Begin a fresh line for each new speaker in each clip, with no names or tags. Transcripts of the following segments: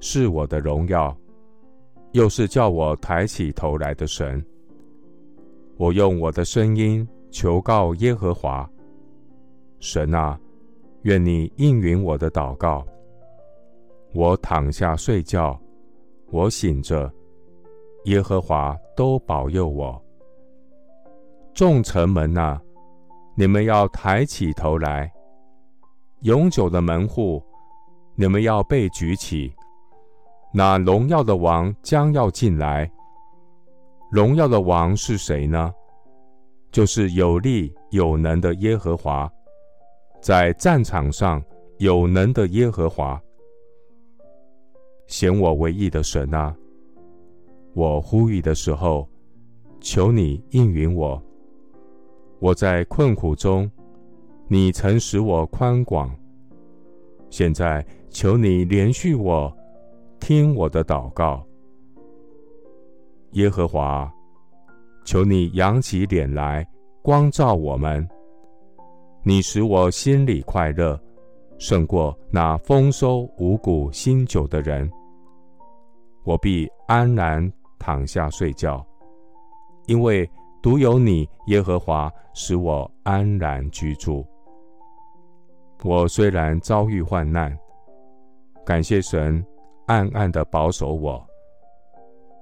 是我的荣耀，又是叫我抬起头来的神。我用我的声音求告耶和华，神啊，愿你应允我的祷告。我躺下睡觉，我醒着，耶和华都保佑我。众城门啊，你们要抬起头来；永久的门户，你们要被举起。那荣耀的王将要进来。荣耀的王是谁呢？就是有力有能的耶和华，在战场上有能的耶和华。显我为义的神啊，我呼吁的时候，求你应允我。我在困苦中，你曾使我宽广。现在求你怜恤我，听我的祷告。耶和华，求你扬起脸来，光照我们。你使我心里快乐，胜过那丰收五谷新酒的人。我必安然躺下睡觉，因为独有你，耶和华，使我安然居住。我虽然遭遇患难，感谢神暗暗的保守我。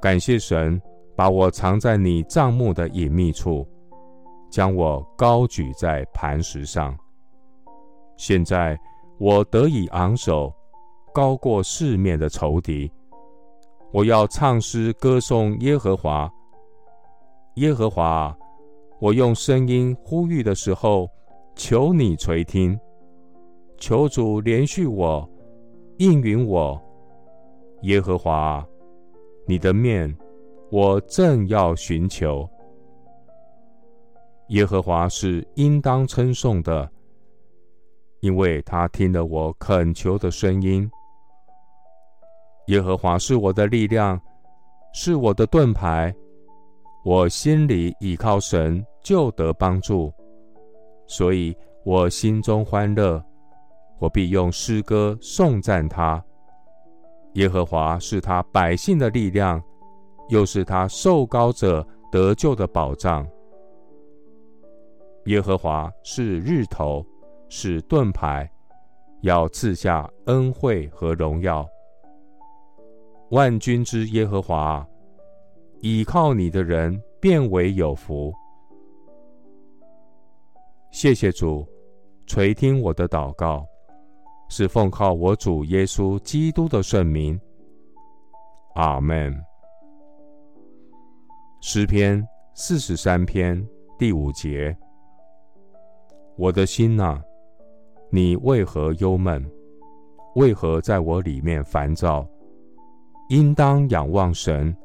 感谢神，把我藏在你帐幕的隐秘处，将我高举在磐石上。现在我得以昂首，高过四面的仇敌。我要唱诗歌颂耶和华。耶和华，我用声音呼吁的时候，求你垂听，求主怜恤我，应允我。耶和华。你的面，我正要寻求。耶和华是应当称颂的，因为他听了我恳求的声音。耶和华是我的力量，是我的盾牌，我心里倚靠神，就得帮助，所以我心中欢乐，我必用诗歌颂赞他。耶和华是他百姓的力量，又是他受膏者得救的保障。耶和华是日头，是盾牌，要赐下恩惠和荣耀。万军之耶和华，倚靠你的人便为有福。谢谢主，垂听我的祷告。是奉靠我主耶稣基督的圣名，阿门。诗篇四十三篇第五节：我的心哪，你为何忧闷？为何在我里面烦躁？应当仰望神，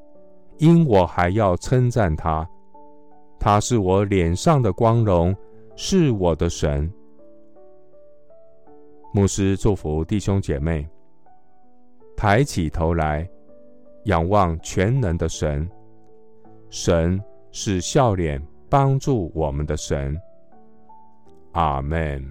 因我还要称赞他。他是我脸上的光荣，是我的神。牧师祝福弟兄姐妹，抬起头来，仰望全能的神。神是笑脸帮助我们的神。阿门。